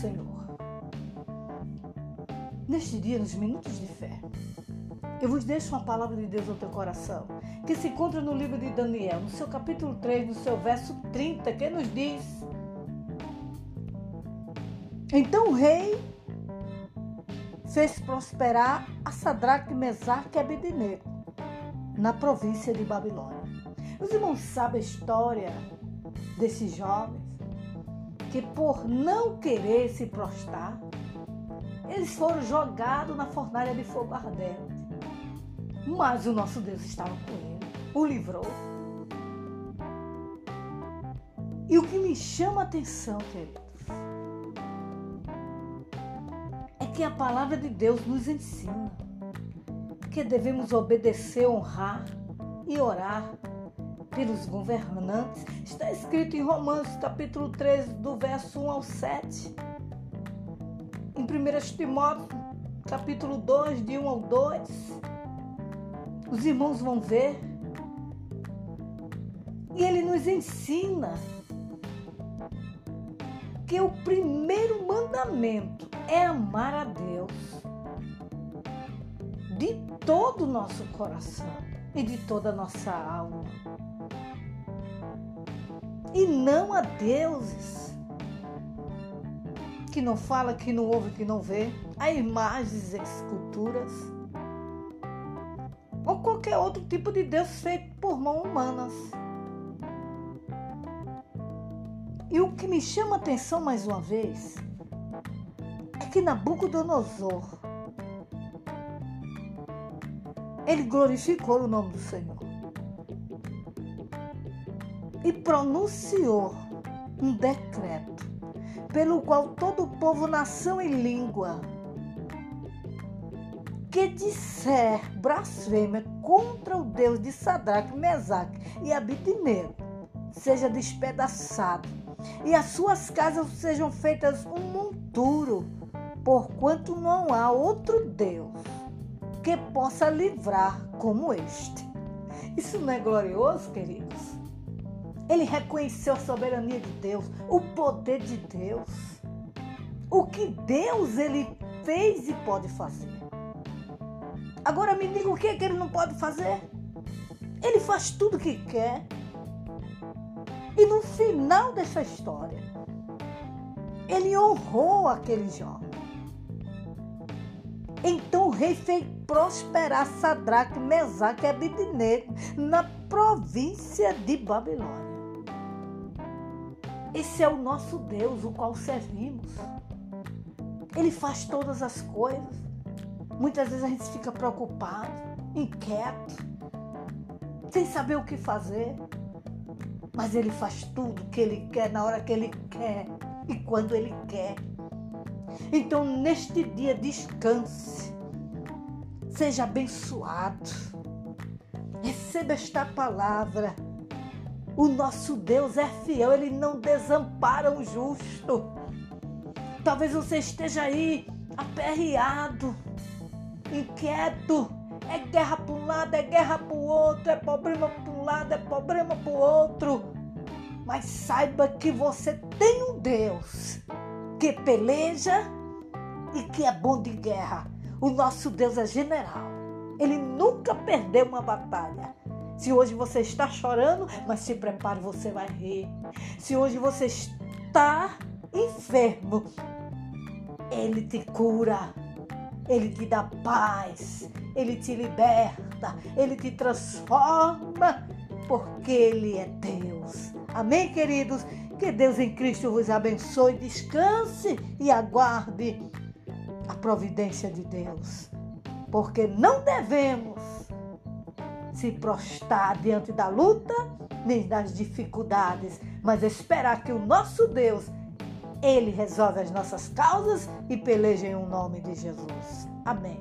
Senhor. Neste dia, nos minutos de fé, eu vos deixo uma palavra de Deus ao teu coração, que se encontra no livro de Daniel, no seu capítulo 3, no seu verso 30, que nos diz: Então o rei fez prosperar a Sadraque, Mesaque e Abednego na província de Babilônia. Os irmãos sabem a história desses jovens que por não querer se prostrar, eles foram jogados na fornalha de fogo ardente. Mas o nosso Deus estava com ele, o livrou. E o que me chama a atenção, queridos, é que a palavra de Deus nos ensina que devemos obedecer, honrar e orar pelos governantes. Está escrito em Romanos capítulo 13, do verso 1 ao 7. Em 1 Timóteo capítulo 2, de 1 ao 2. Os irmãos vão ver. E ele nos ensina que o primeiro mandamento é amar a Deus de todo o nosso coração e de toda a nossa alma e não a deuses que não fala, que não ouve, que não vê, a imagens, esculturas ou qualquer outro tipo de Deus feito por mãos humanas. E o que me chama a atenção mais uma vez é que Nabucodonosor ele glorificou o nome do Senhor e pronunciou um decreto pelo qual todo o povo, nação e língua que disser blasfêmia contra o Deus de Sadraque, Mesaque e Abidnego seja despedaçado e as suas casas sejam feitas um monturo, porquanto não há outro Deus que possa livrar como este. Isso não é glorioso, queridos? Ele reconheceu a soberania de Deus, o poder de Deus. O que Deus ele fez e pode fazer. Agora me diga o que, é que ele não pode fazer? Ele faz tudo o que quer. E no final dessa história, ele honrou aquele jovem. Então o rei fez prosperar Sadraque, Mesaque e Abidnego na província de Babilônia. Esse é o nosso Deus, o qual servimos. Ele faz todas as coisas. Muitas vezes a gente fica preocupado, inquieto, sem saber o que fazer. Mas ele faz tudo que ele quer, na hora que ele quer e quando ele quer. Então, neste dia, descanse. Seja abençoado. Receba esta palavra o nosso Deus é fiel, ele não desampara o justo. Talvez você esteja aí aperreado, inquieto. É guerra para um lado, é guerra para o outro, é problema para um lado, é problema para o outro. Mas saiba que você tem um Deus que peleja e que é bom de guerra. O nosso Deus é general. Ele nunca perdeu uma batalha. Se hoje você está chorando, mas se prepare, você vai rir. Se hoje você está enfermo, Ele te cura, Ele te dá paz, Ele te liberta, Ele te transforma, porque Ele é Deus. Amém, queridos? Que Deus em Cristo vos abençoe, descanse e aguarde a providência de Deus, porque não devemos se prostrar diante da luta nem das dificuldades, mas esperar que o nosso Deus, ele resolve as nossas causas e peleja em o nome de Jesus. Amém.